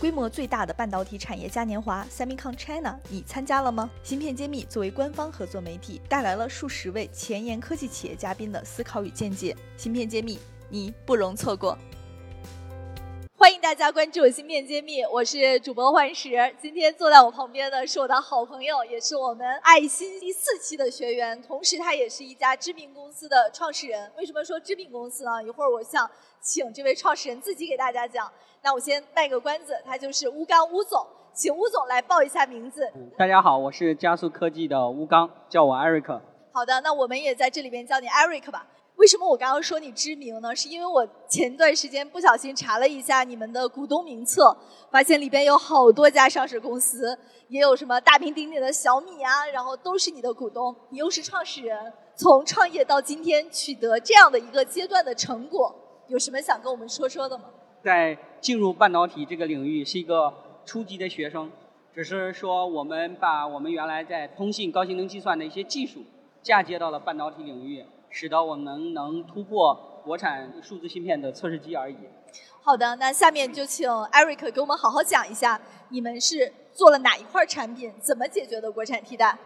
规模最大的半导体产业嘉年华 Semicon China，你参加了吗？芯片揭秘作为官方合作媒体，带来了数十位前沿科技企业嘉宾的思考与见解。芯片揭秘，你不容错过。欢迎大家关注《芯片揭秘》，我是主播幻石。今天坐在我旁边的是我的好朋友，也是我们爱心第四期的学员，同时他也是一家知名公司的创始人。为什么说知名公司呢？一会儿我想请这位创始人自己给大家讲。那我先卖个关子，他就是乌刚乌总，请乌总来报一下名字。大家好，我是加速科技的乌刚，叫我 Eric。好的，那我们也在这里边叫你 Eric 吧。为什么我刚刚说你知名呢？是因为我前段时间不小心查了一下你们的股东名册，发现里边有好多家上市公司，也有什么大名鼎鼎的小米啊，然后都是你的股东，你又是创始人，从创业到今天取得这样的一个阶段的成果，有什么想跟我们说说的吗？在进入半导体这个领域是一个初级的学生，只是说我们把我们原来在通信高性能计算的一些技术嫁接到了半导体领域。使得我们能突破国产数字芯片的测试机而已。好的，那下面就请 Eric 给我们好好讲一下，你们是做了哪一块产品，怎么解决的国产替代？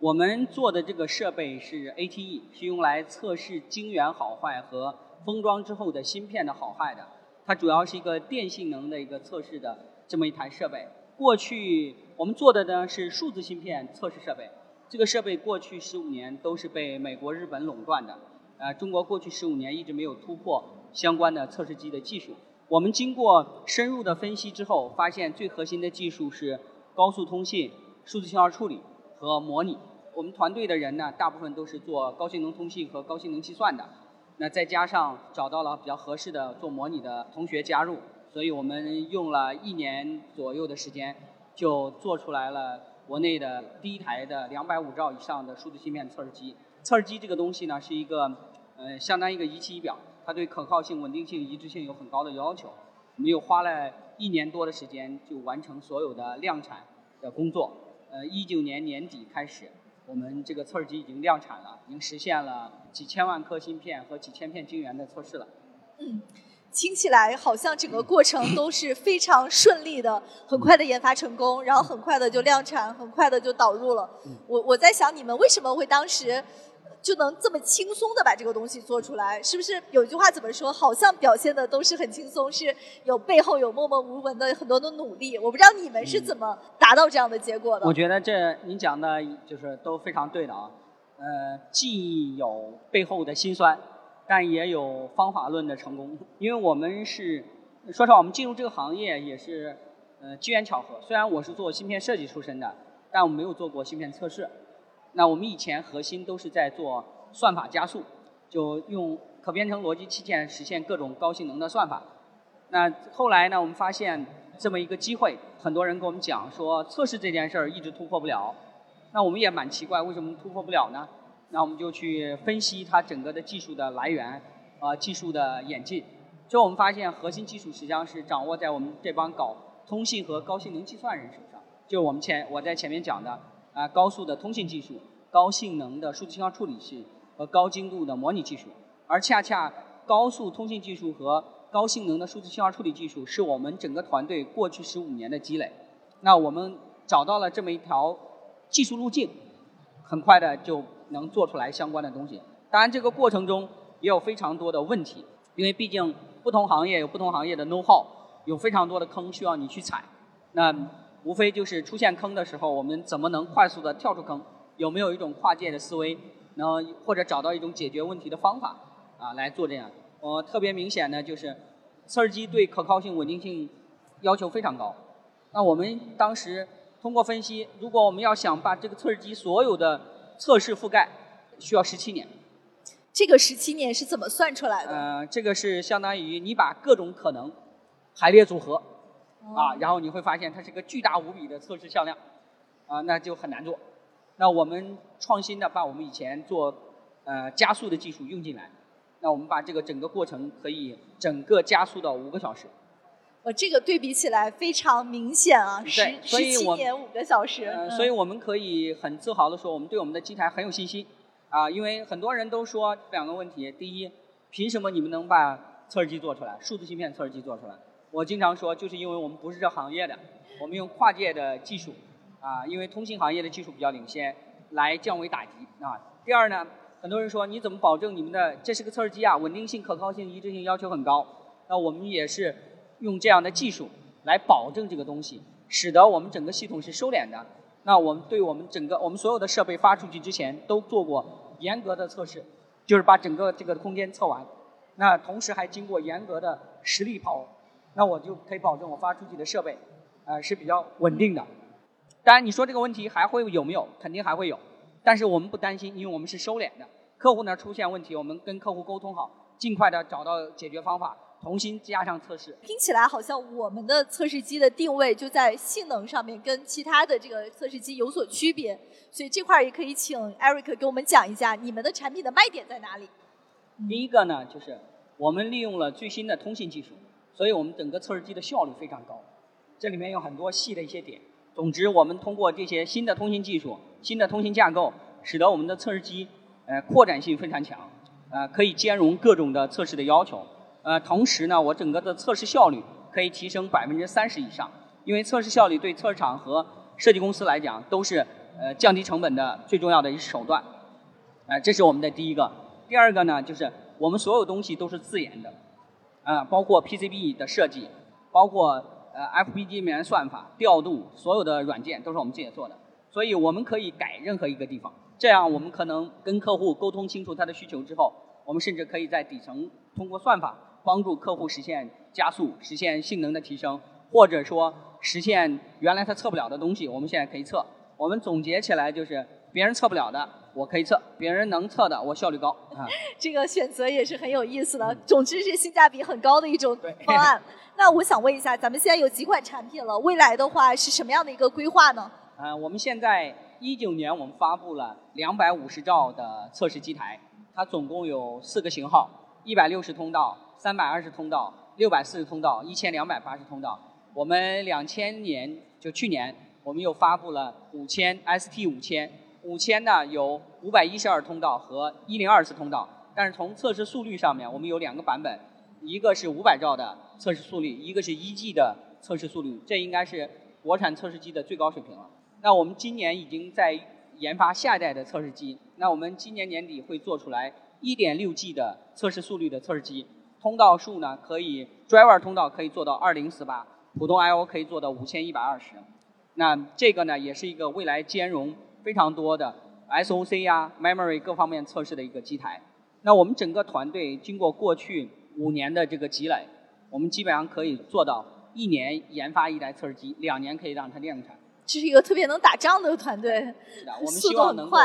我们做的这个设备是 ATE，是用来测试晶圆好坏和封装之后的芯片的好坏的。它主要是一个电性能的一个测试的这么一台设备。过去我们做的呢是数字芯片测试设备。这个设备过去十五年都是被美国、日本垄断的，呃，中国过去十五年一直没有突破相关的测试机的技术。我们经过深入的分析之后，发现最核心的技术是高速通信、数字信号处理和模拟。我们团队的人呢，大部分都是做高性能通信和高性能计算的，那再加上找到了比较合适的做模拟的同学加入，所以我们用了一年左右的时间，就做出来了。国内的第一台的两百五兆以上的数字芯片测试机，测试机这个东西呢是一个，呃，相当于一个仪器仪表，它对可靠性、稳定性、一致性有很高的要求。我们又花了一年多的时间就完成所有的量产的工作。呃，一九年年底开始，我们这个测试机已经量产了，已经实现了几千万颗芯片和几千片晶圆的测试了。嗯。听起来好像整个过程都是非常顺利的，很快的研发成功，然后很快的就量产，很快的就导入了。我我在想，你们为什么会当时就能这么轻松的把这个东西做出来？是不是有一句话怎么说？好像表现的都是很轻松，是有背后有默默无闻的很多的努力。我不知道你们是怎么达到这样的结果的。我觉得这您讲的就是都非常对的啊。呃，既有背后的辛酸。但也有方法论的成功，因为我们是，说实话，我们进入这个行业也是，呃，机缘巧合。虽然我是做芯片设计出身的，但我没有做过芯片测试。那我们以前核心都是在做算法加速，就用可编程逻辑器件实现各种高性能的算法。那后来呢，我们发现这么一个机会，很多人跟我们讲说，测试这件事儿一直突破不了。那我们也蛮奇怪，为什么突破不了呢？那我们就去分析它整个的技术的来源，啊，技术的演进。最后我们发现，核心技术实际上是掌握在我们这帮搞通信和高性能计算人手上。就我们前我在前面讲的，啊，高速的通信技术、高性能的数字信号处理器和高精度的模拟技术。而恰恰高速通信技术和高性能的数字信号处理技术，是我们整个团队过去十五年的积累。那我们找到了这么一条技术路径，很快的就。能做出来相关的东西，当然这个过程中也有非常多的问题，因为毕竟不同行业有不同行业的 know how，有非常多的坑需要你去踩。那无非就是出现坑的时候，我们怎么能快速的跳出坑？有没有一种跨界的思维，能或者找到一种解决问题的方法啊来做这样？呃，特别明显的就是测试机对可靠性、稳定性要求非常高。那我们当时通过分析，如果我们要想把这个测试机所有的测试覆盖需要十七年，这个十七年是怎么算出来的？呃，这个是相当于你把各种可能排列组合，啊，然后你会发现它是个巨大无比的测试向量，啊，那就很难做。那我们创新的把我们以前做呃加速的技术用进来，那我们把这个整个过程可以整个加速到五个小时。我这个对比起来非常明显啊，十十七年五个小时。呃，所以我们可以很自豪的说，我们对我们的机台很有信心啊，因为很多人都说两个问题：第一，凭什么你们能把测试机做出来，数字芯片测试机做出来？我经常说，就是因为我们不是这行业的，我们用跨界的技术，啊，因为通信行业的技术比较领先，来降维打击啊。第二呢，很多人说你怎么保证你们的这是个测试机啊，稳定性、可靠性、一致性要求很高。那我们也是用这样的技术来保证这个东西，使得我们整个系统是收敛的。那我们对我们整个我们所有的设备发出去之前都做过严格的测试，就是把整个这个空间测完。那同时还经过严格的实力跑，那我就可以保证我发出去的设备，呃是比较稳定的。当然你说这个问题还会有没有？肯定还会有，但是我们不担心，因为我们是收敛的。客户那出现问题，我们跟客户沟通好，尽快的找到解决方法。重新加上测试，听起来好像我们的测试机的定位就在性能上面跟其他的这个测试机有所区别，所以这块儿也可以请 Eric 给我们讲一下你们的产品的卖点在哪里。第一个呢，就是我们利用了最新的通信技术，所以我们整个测试机的效率非常高。这里面有很多细的一些点。总之，我们通过这些新的通信技术、新的通信架构，使得我们的测试机呃扩展性非常强，呃可以兼容各种的测试的要求。呃，同时呢，我整个的测试效率可以提升百分之三十以上，因为测试效率对测试厂和设计公司来讲都是呃降低成本的最重要的一手段。呃，这是我们的第一个。第二个呢，就是我们所有东西都是自研的，啊，包括 PCB 的设计，包括呃 FPGA 里面算法、调度，所有的软件都是我们自己做的，所以我们可以改任何一个地方。这样我们可能跟客户沟通清楚他的需求之后，我们甚至可以在底层通过算法。帮助客户实现加速，实现性能的提升，或者说实现原来他测不了的东西，我们现在可以测。我们总结起来就是，别人测不了的我可以测，别人能测的我效率高啊。这个选择也是很有意思的，总之是性价比很高的一种方案。那我想问一下，咱们现在有几款产品了？未来的话是什么样的一个规划呢？呃，我们现在一九年我们发布了两百五十兆的测试机台，它总共有四个型号，一百六十通道。三百二十通道，六百四十通道，一千两百八十通道。我们两千年就去年，我们又发布了五千 ST 五千，五千呢有五百一十二通道和一零二次通道。但是从测试速率上面，我们有两个版本，一个是五百兆的测试速率，一个是一 G 的测试速率。这应该是国产测试机的最高水平了。那我们今年已经在研发下一代的测试机。那我们今年年底会做出来一点六 G 的测试速率的测试机。通道数呢，可以 driver 通道可以做到二零四八，普通 I/O 可以做到五千一百二十。那这个呢，也是一个未来兼容非常多的 SOC 呀、memory 各方面测试的一个机台。那我们整个团队经过过去五年的这个积累，我们基本上可以做到一年研发一台测试机，两年可以让它量产。这是一个特别能打仗的团队，是的，我们希望能够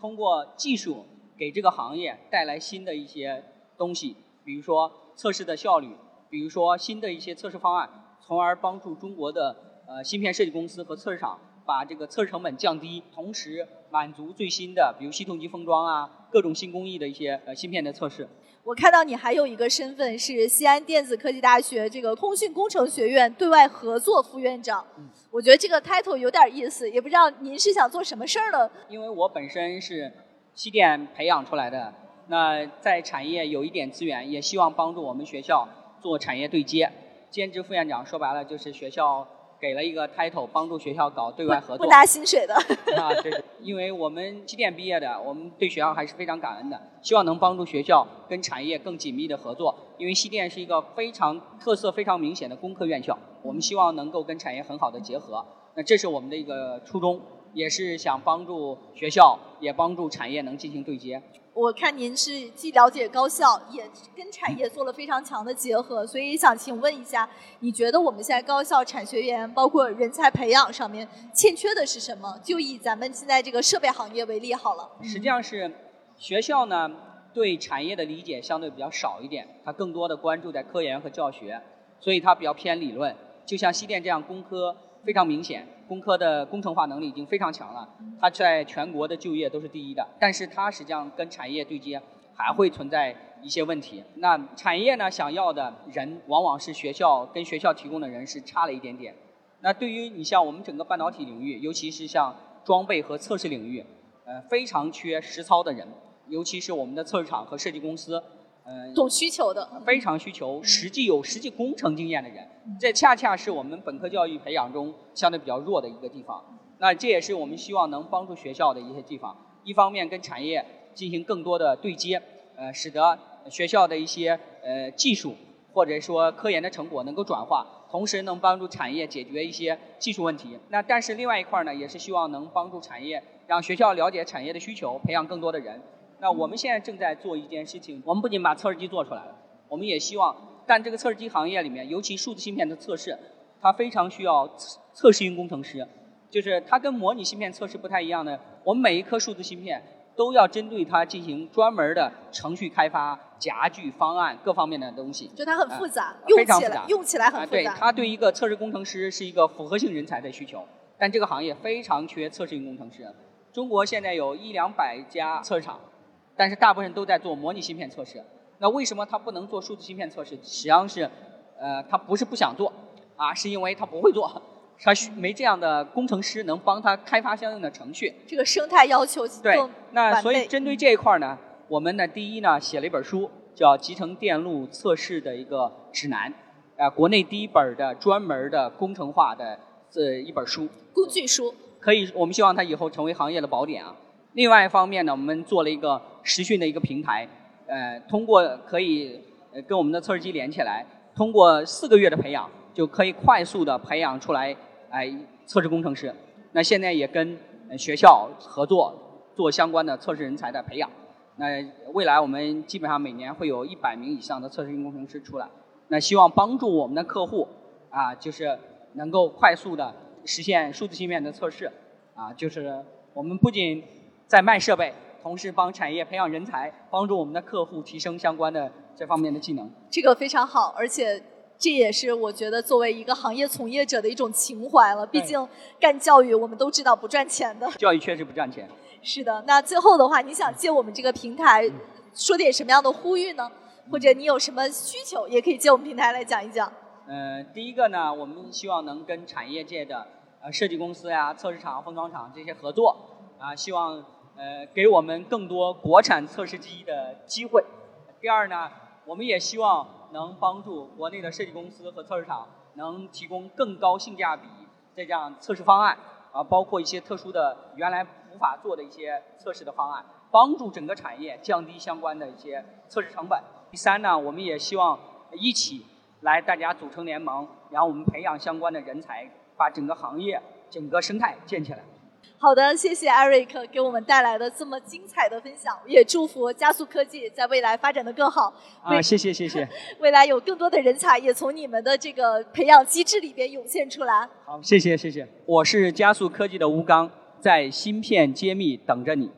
通过技术给这个行业带来新的一些东西。比如说测试的效率，比如说新的一些测试方案，从而帮助中国的呃芯片设计公司和测试厂把这个测试成本降低，同时满足最新的比如系统级封装啊各种新工艺的一些呃芯片的测试。我看到你还有一个身份是西安电子科技大学这个通讯工程学院对外合作副院长，我觉得这个 title 有点意思，也不知道您是想做什么事儿呢？因为我本身是西电培养出来的。那在产业有一点资源，也希望帮助我们学校做产业对接。兼职副院长说白了就是学校给了一个 title，帮助学校搞对外合作。不拿薪水的。啊，对，因为我们西电毕业的，我们对学校还是非常感恩的，希望能帮助学校跟产业更紧密的合作。因为西电是一个非常特色非常明显的工科院校，我们希望能够跟产业很好的结合。那这是我们的一个初衷，也是想帮助学校，也帮助产业能进行对接。我看您是既了解高校，也跟产业做了非常强的结合，所以想请问一下，你觉得我们现在高校产学研包括人才培养上面欠缺的是什么？就以咱们现在这个设备行业为例好了。实际上是学校呢对产业的理解相对比较少一点，它更多的关注在科研和教学，所以它比较偏理论。就像西电这样工科。非常明显，工科的工程化能力已经非常强了，它在全国的就业都是第一的。但是它实际上跟产业对接还会存在一些问题。那产业呢想要的人，往往是学校跟学校提供的人是差了一点点。那对于你像我们整个半导体领域，尤其是像装备和测试领域，呃，非常缺实操的人，尤其是我们的测试厂和设计公司，嗯，懂需求的，非常需求实际有实际工程经验的人，这恰恰是我们本科教育培养中相对比较弱的一个地方。那这也是我们希望能帮助学校的一些地方。一方面跟产业进行更多的对接，呃，使得学校的一些呃技术或者说科研的成果能够转化，同时能帮助产业解决一些技术问题。那但是另外一块呢，也是希望能帮助产业，让学校了解产业的需求，培养更多的人。那我们现在正在做一件事情，我们不仅把测试机做出来了，我们也希望，但这个测试机行业里面，尤其数字芯片的测试，它非常需要测测试型工程师。就是它跟模拟芯片测试不太一样的，我们每一颗数字芯片都要针对它进行专门的程序开发、夹具方案各方面的东西。就它很复杂，非常复杂，用起来很复杂。对，它对一个测试工程师是一个复合性人才的需求，但这个行业非常缺测试型工程师。中国现在有一两百家测试厂，但是大部分都在做模拟芯片测试。那为什么它不能做数字芯片测试？实际上是，呃，它不是不想做，啊，是因为它不会做。他没这样的工程师能帮他开发相应的程序。这个生态要求对，那所以针对这一块呢，我们呢第一呢写了一本书，叫《集成电路测试的一个指南》，啊，国内第一本的专门的工程化的这一本书。工具书。可以，我们希望它以后成为行业的宝典啊。另外一方面呢，我们做了一个实训的一个平台，呃，通过可以跟我们的测试机连起来，通过四个月的培养。就可以快速的培养出来，哎，测试工程师。那现在也跟学校合作做相关的测试人才的培养。那未来我们基本上每年会有一百名以上的测试工程师出来。那希望帮助我们的客户啊，就是能够快速的实现数字芯片的测试。啊，就是我们不仅在卖设备，同时帮产业培养人才，帮助我们的客户提升相关的这方面的技能。这个非常好，而且。这也是我觉得作为一个行业从业者的一种情怀了。毕竟干教育，我们都知道不赚钱的。教育确实不赚钱。是的，那最后的话，你想借我们这个平台说点什么样的呼吁呢？或者你有什么需求，也可以借我们平台来讲一讲。嗯，第一个呢，我们希望能跟产业界的呃设计公司呀、测试厂、封装厂这些合作啊，希望呃给我们更多国产测试机的机会。第二呢，我们也希望。能帮助国内的设计公司和测试厂能提供更高性价比这样测试方案啊，包括一些特殊的原来无法做的一些测试的方案，帮助整个产业降低相关的一些测试成本。第三呢，我们也希望一起来大家组成联盟，然后我们培养相关的人才，把整个行业整个生态建起来。好的，谢谢艾瑞克给我们带来的这么精彩的分享，也祝福加速科技在未来发展的更好。啊，谢谢谢谢。未来有更多的人才也从你们的这个培养机制里边涌现出来。好，谢谢谢谢。我是加速科技的吴刚，在芯片揭秘等着你。